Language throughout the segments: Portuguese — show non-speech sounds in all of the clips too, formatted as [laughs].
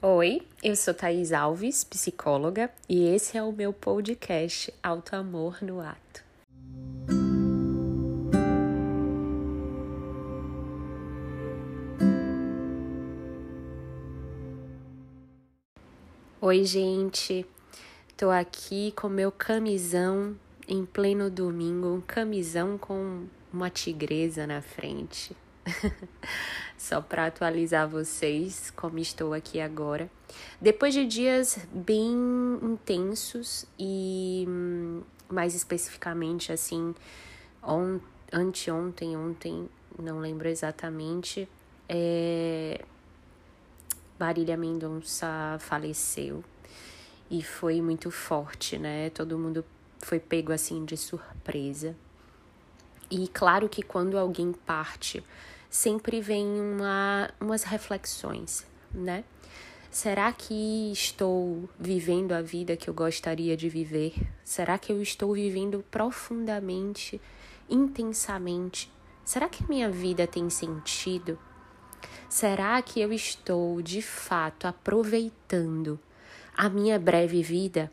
Oi, eu sou Thaís Alves, psicóloga, e esse é o meu podcast Auto Amor no Ato. Oi, gente. Tô aqui com meu camisão em pleno domingo, um camisão com uma tigresa na frente. [laughs] Só para atualizar vocês como estou aqui agora. Depois de dias bem intensos e mais especificamente assim, on, anteontem, ontem, não lembro exatamente, é, Marília Mendonça faleceu e foi muito forte, né? Todo mundo foi pego assim de surpresa. E claro que quando alguém parte, sempre vem uma, umas reflexões, né? Será que estou vivendo a vida que eu gostaria de viver? Será que eu estou vivendo profundamente, intensamente? Será que minha vida tem sentido? Será que eu estou de fato aproveitando a minha breve vida?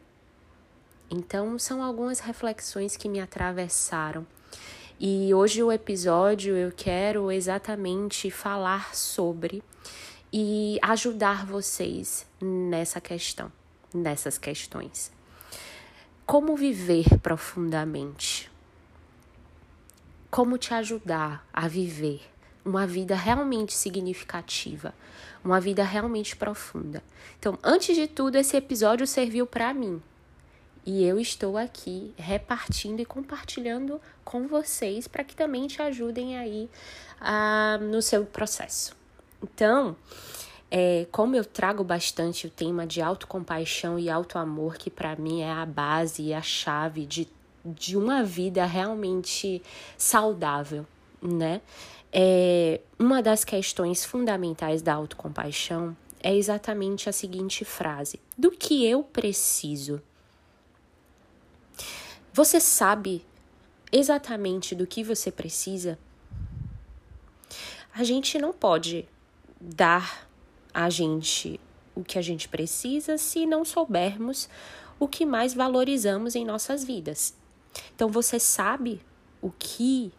Então, são algumas reflexões que me atravessaram e hoje o episódio eu quero exatamente falar sobre e ajudar vocês nessa questão, nessas questões. Como viver profundamente? Como te ajudar a viver uma vida realmente significativa, uma vida realmente profunda. Então, antes de tudo, esse episódio serviu para mim, e eu estou aqui repartindo e compartilhando com vocês para que também te ajudem aí ah, no seu processo. Então, é, como eu trago bastante o tema de autocompaixão e autoamor, que para mim é a base e a chave de, de uma vida realmente saudável, né? É, uma das questões fundamentais da autocompaixão é exatamente a seguinte frase: do que eu preciso você sabe exatamente do que você precisa? A gente não pode dar a gente o que a gente precisa se não soubermos o que mais valorizamos em nossas vidas. Então você sabe o que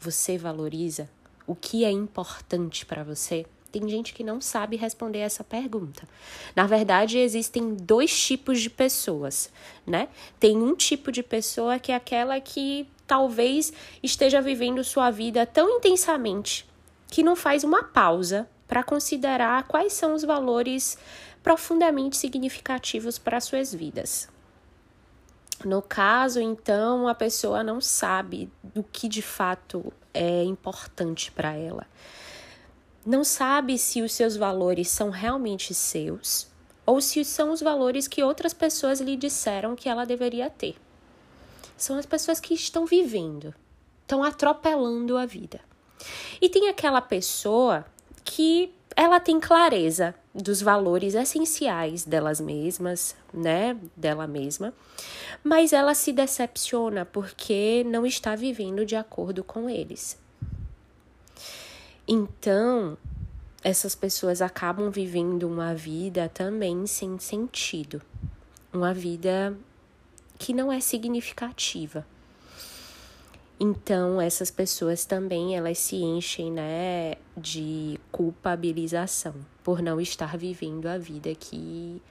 você valoriza, o que é importante para você? Tem gente que não sabe responder essa pergunta. Na verdade, existem dois tipos de pessoas, né? Tem um tipo de pessoa que é aquela que talvez esteja vivendo sua vida tão intensamente que não faz uma pausa para considerar quais são os valores profundamente significativos para suas vidas. No caso, então, a pessoa não sabe do que de fato é importante para ela não sabe se os seus valores são realmente seus ou se são os valores que outras pessoas lhe disseram que ela deveria ter. São as pessoas que estão vivendo, estão atropelando a vida. E tem aquela pessoa que ela tem clareza dos valores essenciais delas mesmas, né, dela mesma, mas ela se decepciona porque não está vivendo de acordo com eles. Então, essas pessoas acabam vivendo uma vida também sem sentido, uma vida que não é significativa. Então, essas pessoas também elas se enchem, né, de culpabilização por não estar vivendo a vida que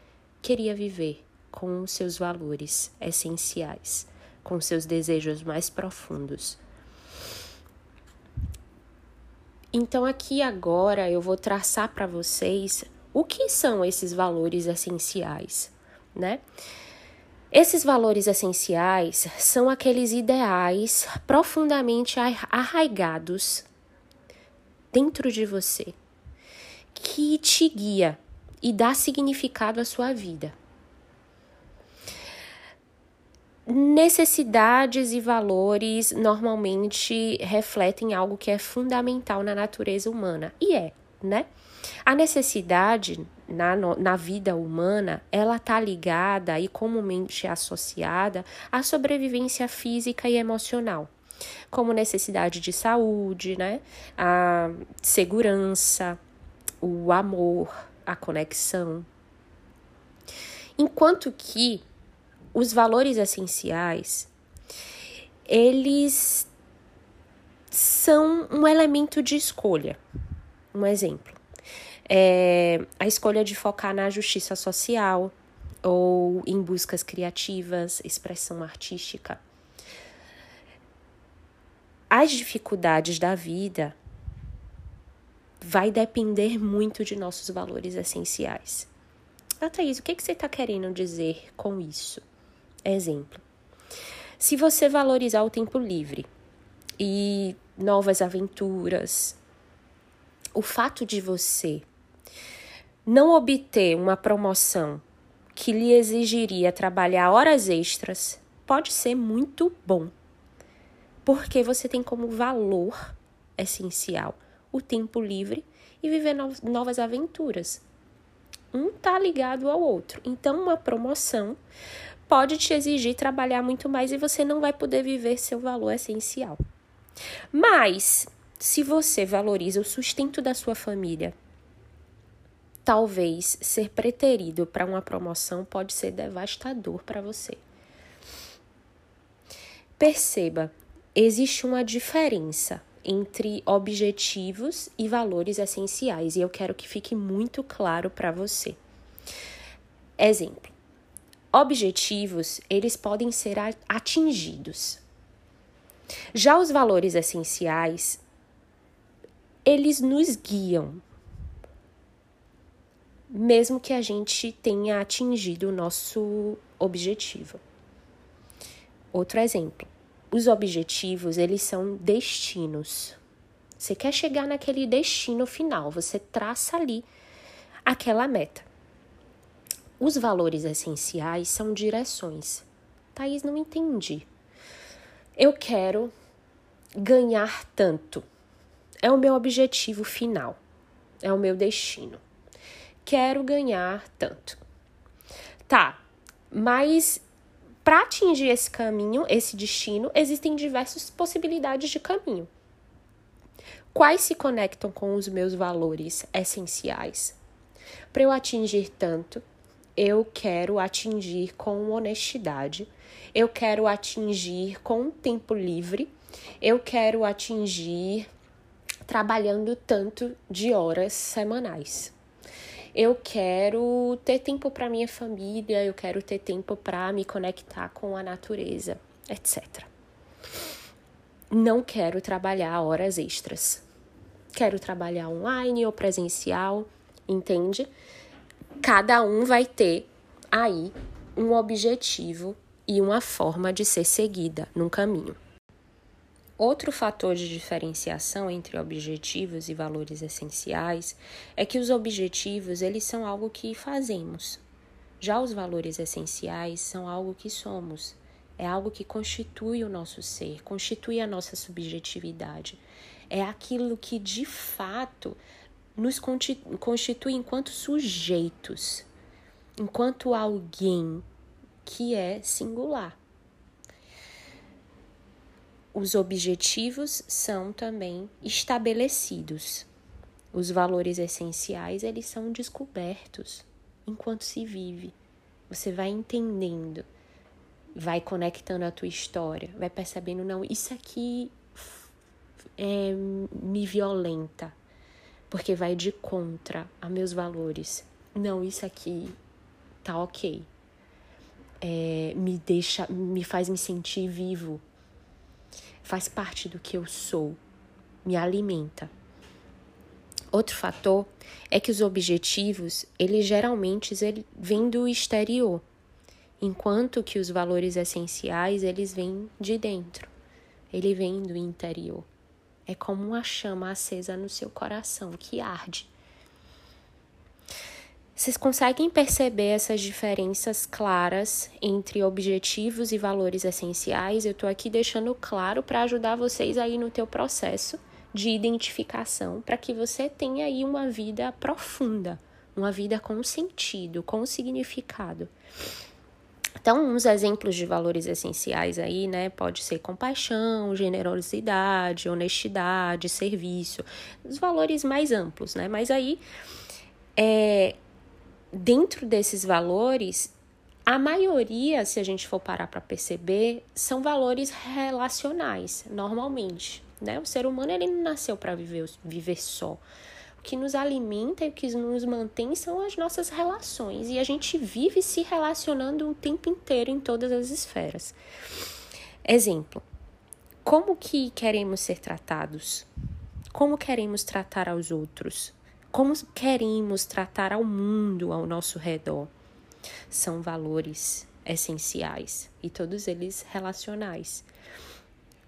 queria viver com seus valores essenciais, com seus desejos mais profundos. Então, aqui agora eu vou traçar para vocês o que são esses valores essenciais, né? Esses valores essenciais são aqueles ideais profundamente arraigados dentro de você, que te guia e dá significado à sua vida. Necessidades e valores normalmente refletem algo que é fundamental na natureza humana. E é, né? A necessidade na, na vida humana, ela está ligada e comumente associada à sobrevivência física e emocional, como necessidade de saúde, né? A segurança, o amor, a conexão. Enquanto que os valores essenciais, eles são um elemento de escolha. Um exemplo. É a escolha de focar na justiça social ou em buscas criativas, expressão artística. As dificuldades da vida vai depender muito de nossos valores essenciais. Ah, Thaís, o que, que você está querendo dizer com isso? Exemplo. Se você valorizar o tempo livre e novas aventuras, o fato de você não obter uma promoção que lhe exigiria trabalhar horas extras pode ser muito bom, porque você tem como valor essencial o tempo livre e viver novas aventuras. Um tá ligado ao outro. Então, uma promoção pode te exigir trabalhar muito mais e você não vai poder viver seu valor essencial. Mas, se você valoriza o sustento da sua família, talvez ser preterido para uma promoção pode ser devastador para você. Perceba, existe uma diferença entre objetivos e valores essenciais, e eu quero que fique muito claro para você. Exemplo: objetivos, eles podem ser atingidos. Já os valores essenciais, eles nos guiam, mesmo que a gente tenha atingido o nosso objetivo. Outro exemplo: os objetivos, eles são destinos. Você quer chegar naquele destino final, você traça ali aquela meta. Os valores essenciais são direções. Thaís, não entendi. Eu quero ganhar tanto. É o meu objetivo final. É o meu destino. Quero ganhar tanto. Tá, mas para atingir esse caminho, esse destino, existem diversas possibilidades de caminho. Quais se conectam com os meus valores essenciais? Para eu atingir tanto, eu quero atingir com honestidade, eu quero atingir com tempo livre, eu quero atingir trabalhando tanto de horas semanais eu quero ter tempo para minha família, eu quero ter tempo para me conectar com a natureza, etc. Não quero trabalhar horas extras. Quero trabalhar online ou presencial, entende? Cada um vai ter aí um objetivo e uma forma de ser seguida num caminho. Outro fator de diferenciação entre objetivos e valores essenciais é que os objetivos, eles são algo que fazemos. Já os valores essenciais são algo que somos. É algo que constitui o nosso ser, constitui a nossa subjetividade. É aquilo que de fato nos constitui enquanto sujeitos, enquanto alguém que é singular os objetivos são também estabelecidos. Os valores essenciais, eles são descobertos enquanto se vive. Você vai entendendo, vai conectando a tua história, vai percebendo, não, isso aqui é, me violenta, porque vai de contra a meus valores. Não, isso aqui tá ok. É, me deixa, me faz me sentir vivo, faz parte do que eu sou, me alimenta. Outro fator é que os objetivos, eles geralmente eles vêm do exterior, enquanto que os valores essenciais, eles vêm de dentro. Ele vem do interior. É como uma chama acesa no seu coração que arde. Vocês conseguem perceber essas diferenças claras entre objetivos e valores essenciais? Eu estou aqui deixando claro para ajudar vocês aí no teu processo de identificação, para que você tenha aí uma vida profunda, uma vida com sentido, com significado. Então, uns exemplos de valores essenciais aí, né? Pode ser compaixão, generosidade, honestidade, serviço, os valores mais amplos, né? Mas aí é, dentro desses valores, a maioria, se a gente for parar para perceber, são valores relacionais, normalmente. Né? O ser humano ele não nasceu para viver, viver só. O que nos alimenta e o que nos mantém são as nossas relações. E a gente vive se relacionando o tempo inteiro em todas as esferas. Exemplo: como que queremos ser tratados? Como queremos tratar aos outros? Como queremos tratar ao mundo ao nosso redor? São valores essenciais e todos eles relacionais.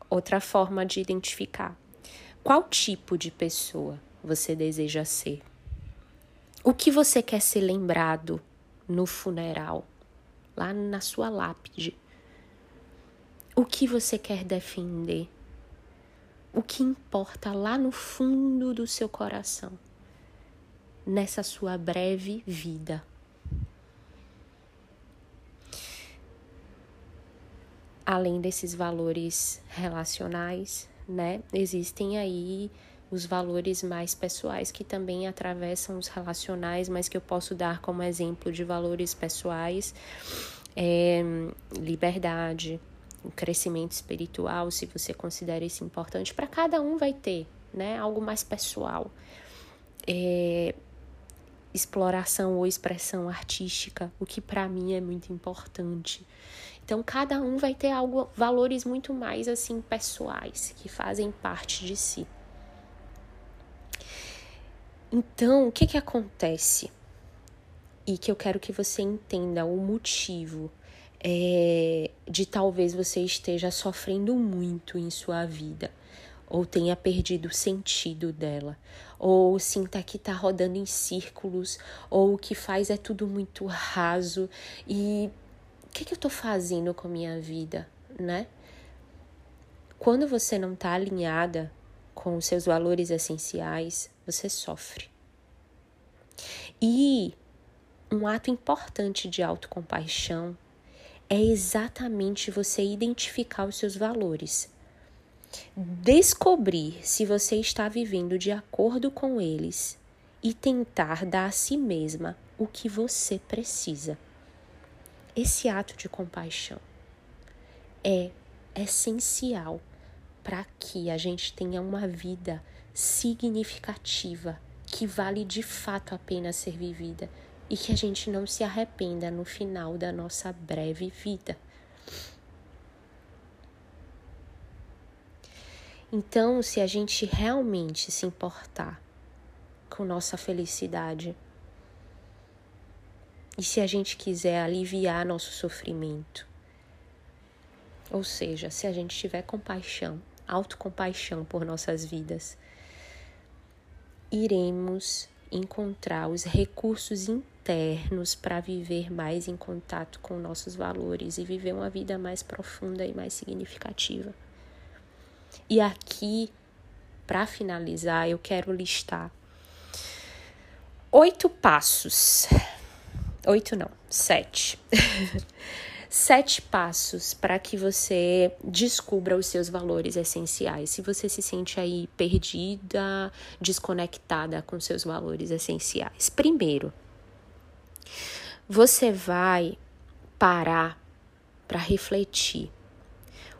Outra forma de identificar qual tipo de pessoa você deseja ser? O que você quer ser lembrado no funeral, lá na sua lápide? O que você quer defender? O que importa lá no fundo do seu coração, nessa sua breve vida? Além desses valores relacionais, né, existem aí os valores mais pessoais que também atravessam os relacionais, mas que eu posso dar como exemplo de valores pessoais, é, liberdade, crescimento espiritual, se você considera isso importante, para cada um vai ter, né, algo mais pessoal. É, exploração ou expressão artística, o que para mim é muito importante. Então cada um vai ter algo, valores muito mais assim pessoais que fazem parte de si. Então, o que, que acontece? E que eu quero que você entenda o motivo é, de talvez você esteja sofrendo muito em sua vida, ou tenha perdido o sentido dela, ou sinta que está rodando em círculos, ou o que faz é tudo muito raso e o que, que eu estou fazendo com a minha vida, né? Quando você não está alinhada com os seus valores essenciais, você sofre. E um ato importante de autocompaixão é exatamente você identificar os seus valores. Descobrir se você está vivendo de acordo com eles e tentar dar a si mesma o que você precisa. Esse ato de compaixão é essencial para que a gente tenha uma vida significativa, que vale de fato a pena ser vivida e que a gente não se arrependa no final da nossa breve vida. Então, se a gente realmente se importar com nossa felicidade, e se a gente quiser aliviar nosso sofrimento, ou seja, se a gente tiver compaixão autocompaixão por nossas vidas, iremos encontrar os recursos internos para viver mais em contato com nossos valores e viver uma vida mais profunda e mais significativa. E aqui, para finalizar, eu quero listar oito passos. Oito não, sete. [laughs] sete passos para que você descubra os seus valores essenciais. Se você se sente aí perdida, desconectada com seus valores essenciais. Primeiro, você vai parar para refletir.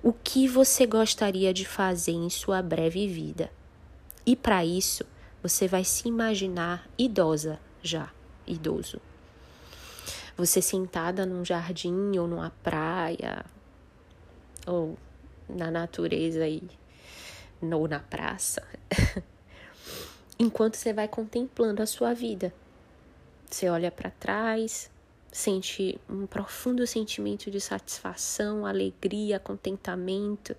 O que você gostaria de fazer em sua breve vida? E para isso, você vai se imaginar idosa já, idoso você sentada num jardim ou numa praia ou na natureza aí ou na praça, [laughs] enquanto você vai contemplando a sua vida. Você olha para trás, sente um profundo sentimento de satisfação, alegria, contentamento.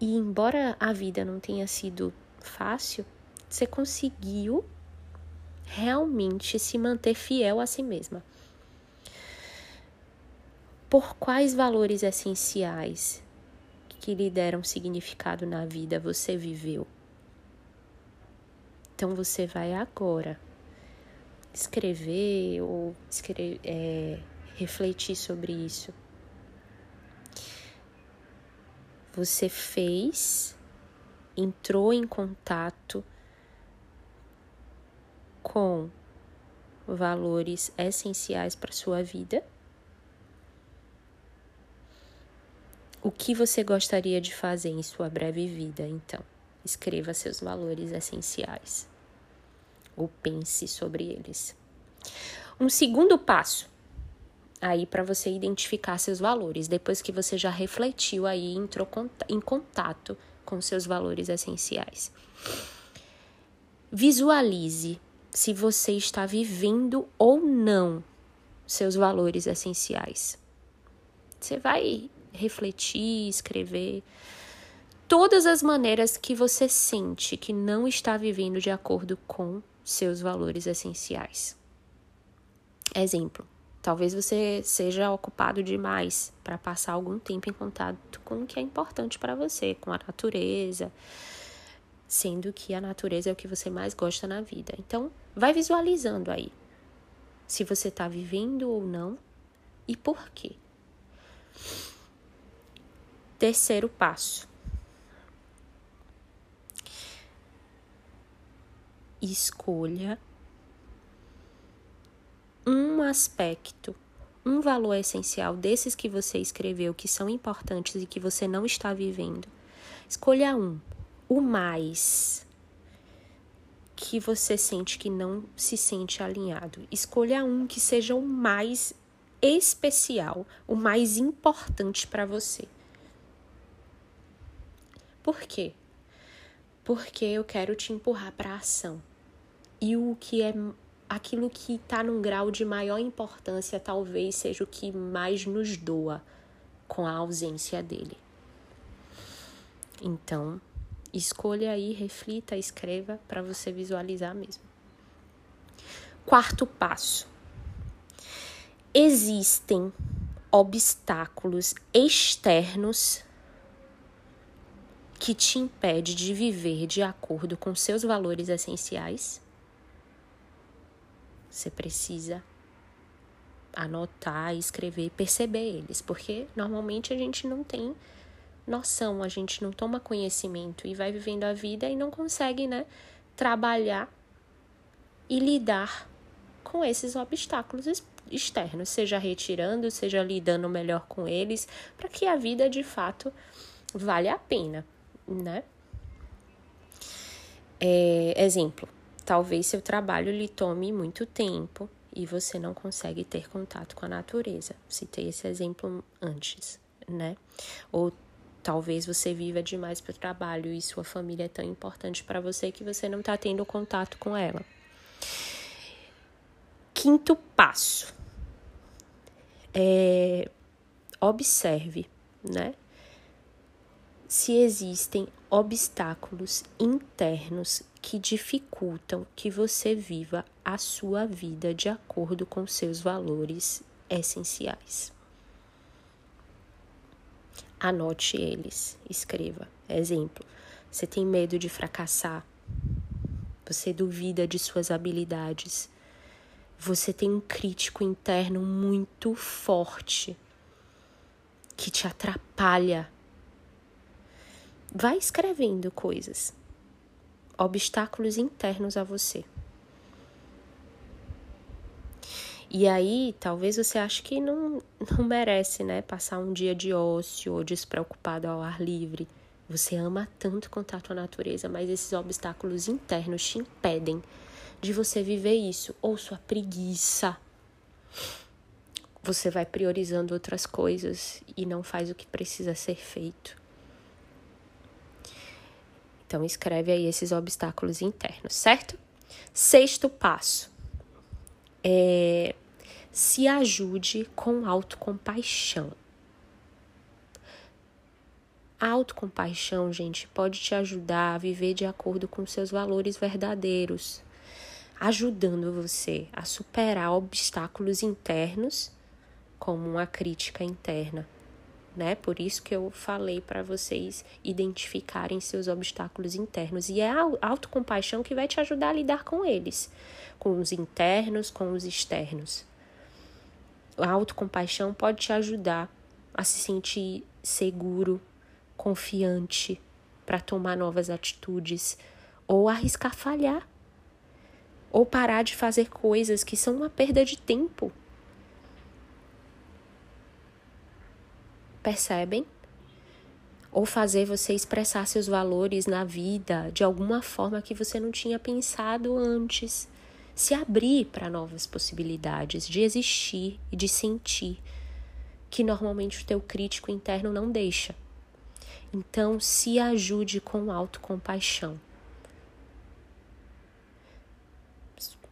E embora a vida não tenha sido fácil, você conseguiu realmente se manter fiel a si mesma. Por quais valores essenciais que lhe deram significado na vida você viveu? Então você vai agora escrever ou escrever, é, refletir sobre isso. Você fez, entrou em contato com valores essenciais para sua vida? O que você gostaria de fazer em sua breve vida, então? Escreva seus valores essenciais ou pense sobre eles. Um segundo passo aí para você identificar seus valores, depois que você já refletiu aí, entrou em contato com seus valores essenciais. Visualize se você está vivendo ou não seus valores essenciais. Você vai refletir, escrever todas as maneiras que você sente que não está vivendo de acordo com seus valores essenciais. Exemplo: talvez você seja ocupado demais para passar algum tempo em contato com o que é importante para você, com a natureza, sendo que a natureza é o que você mais gosta na vida. Então, vai visualizando aí se você está vivendo ou não e por quê. Terceiro passo. Escolha um aspecto, um valor essencial desses que você escreveu que são importantes e que você não está vivendo. Escolha um, o mais que você sente que não se sente alinhado. Escolha um que seja o mais especial, o mais importante para você. Por quê? Porque eu quero te empurrar para a ação. E o que é aquilo que está num grau de maior importância, talvez seja o que mais nos doa com a ausência dele. Então, escolha aí, reflita, escreva para você visualizar mesmo. Quarto passo. Existem obstáculos externos que te impede de viver de acordo com seus valores essenciais, você precisa anotar, escrever, perceber eles, porque normalmente a gente não tem noção, a gente não toma conhecimento e vai vivendo a vida e não consegue, né, trabalhar e lidar com esses obstáculos externos, seja retirando, seja lidando melhor com eles, para que a vida de fato valha a pena né? É, exemplo, talvez seu trabalho lhe tome muito tempo e você não consegue ter contato com a natureza. Citei esse exemplo antes, né? Ou talvez você viva demais para o trabalho e sua família é tão importante para você que você não está tendo contato com ela. Quinto passo. É, observe, né? se existem obstáculos internos que dificultam que você viva a sua vida de acordo com seus valores essenciais. Anote eles, escreva. Exemplo: você tem medo de fracassar, você duvida de suas habilidades, você tem um crítico interno muito forte que te atrapalha Vai escrevendo coisas, obstáculos internos a você. E aí, talvez você ache que não, não merece, né? Passar um dia de ócio ou despreocupado ao ar livre. Você ama tanto contato com a natureza, mas esses obstáculos internos te impedem de você viver isso. Ou sua preguiça. Você vai priorizando outras coisas e não faz o que precisa ser feito. Então, escreve aí esses obstáculos internos, certo? Sexto passo. É, se ajude com autocompaixão. A autocompaixão, gente, pode te ajudar a viver de acordo com seus valores verdadeiros, ajudando você a superar obstáculos internos, como uma crítica interna, né? Por isso que eu falei para vocês identificarem seus obstáculos internos e é a autocompaixão que vai te ajudar a lidar com eles, com os internos, com os externos. A autocompaixão pode te ajudar a se sentir seguro, confiante para tomar novas atitudes ou arriscar falhar. ou parar de fazer coisas que são uma perda de tempo. Percebem? Ou fazer você expressar seus valores na vida de alguma forma que você não tinha pensado antes. Se abrir para novas possibilidades de existir e de sentir que normalmente o teu crítico interno não deixa. Então, se ajude com autocompaixão.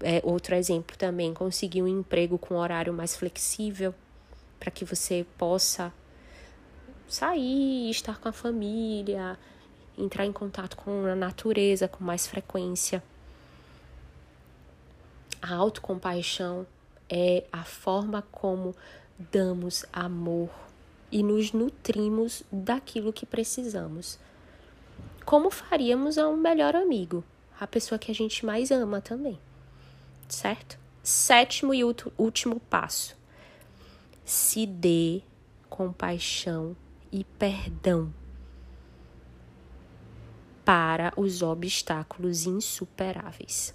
É, outro exemplo também, conseguir um emprego com horário mais flexível para que você possa sair, estar com a família, entrar em contato com a natureza com mais frequência. A autocompaixão é a forma como damos amor e nos nutrimos daquilo que precisamos. Como faríamos a um melhor amigo, a pessoa que a gente mais ama também, certo? Sétimo e último passo: se dê compaixão e perdão para os obstáculos insuperáveis.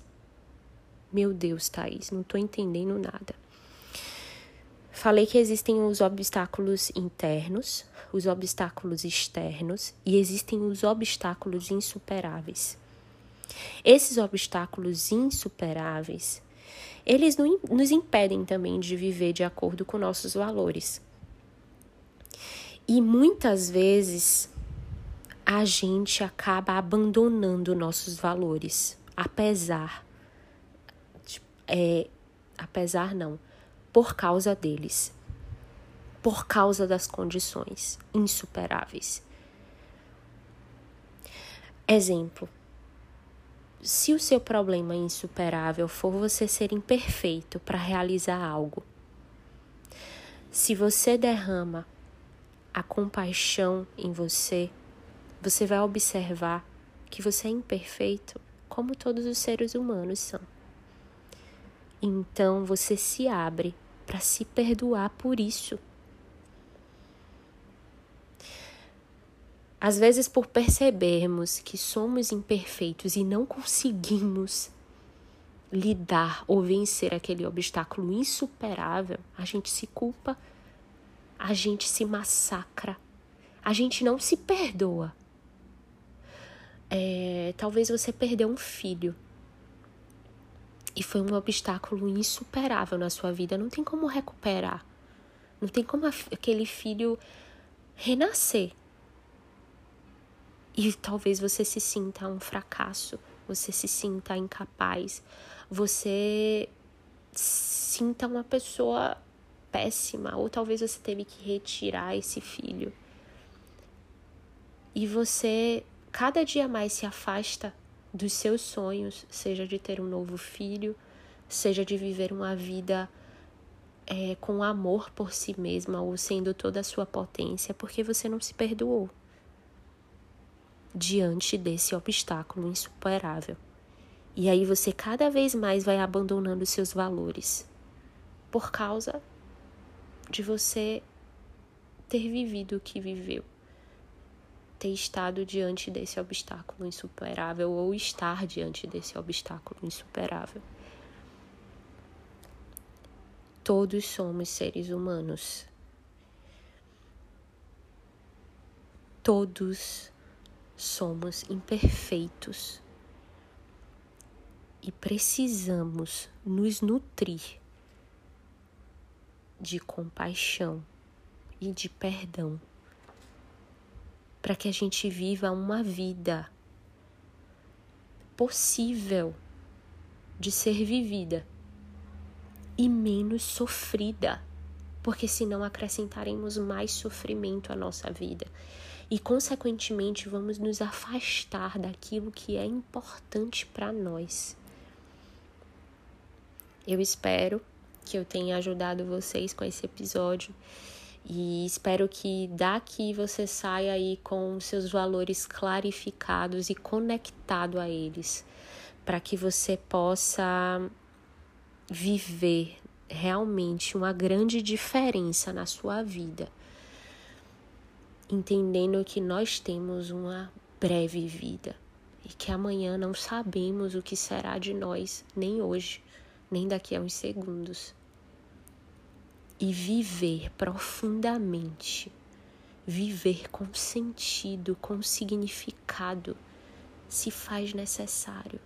Meu Deus, Thaís, não estou entendendo nada. Falei que existem os obstáculos internos, os obstáculos externos e existem os obstáculos insuperáveis. Esses obstáculos insuperáveis, eles nos impedem também de viver de acordo com nossos valores. E muitas vezes a gente acaba abandonando nossos valores, apesar, é, apesar não, por causa deles, por causa das condições insuperáveis. Exemplo: se o seu problema insuperável for você ser imperfeito para realizar algo, se você derrama a compaixão em você, você vai observar que você é imperfeito, como todos os seres humanos são. Então você se abre para se perdoar por isso. Às vezes, por percebermos que somos imperfeitos e não conseguimos lidar ou vencer aquele obstáculo insuperável, a gente se culpa a gente se massacra, a gente não se perdoa. É, talvez você perdeu um filho. E foi um obstáculo insuperável na sua vida, não tem como recuperar, não tem como aquele filho renascer. E talvez você se sinta um fracasso, você se sinta incapaz, você sinta uma pessoa péssima, ou talvez você teve que retirar esse filho. E você cada dia mais se afasta dos seus sonhos, seja de ter um novo filho, seja de viver uma vida é, com amor por si mesma ou sendo toda a sua potência, porque você não se perdoou diante desse obstáculo insuperável. E aí você cada vez mais vai abandonando seus valores por causa de você ter vivido o que viveu, ter estado diante desse obstáculo insuperável ou estar diante desse obstáculo insuperável. Todos somos seres humanos. Todos somos imperfeitos e precisamos nos nutrir de compaixão e de perdão, para que a gente viva uma vida possível de ser vivida e menos sofrida, porque senão acrescentaremos mais sofrimento à nossa vida e, consequentemente, vamos nos afastar daquilo que é importante para nós. Eu espero que eu tenha ajudado vocês com esse episódio. E espero que daqui você saia aí com seus valores clarificados e conectado a eles, para que você possa viver realmente uma grande diferença na sua vida, entendendo que nós temos uma breve vida e que amanhã não sabemos o que será de nós, nem hoje, nem daqui a uns segundos. E viver profundamente, viver com sentido, com significado, se faz necessário.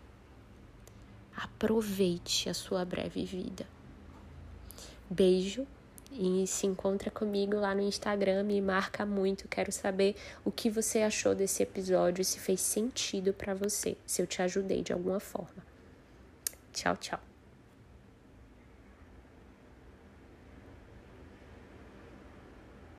Aproveite a sua breve vida. Beijo e se encontra comigo lá no Instagram, me marca muito, quero saber o que você achou desse episódio, se fez sentido para você, se eu te ajudei de alguma forma. Tchau, tchau.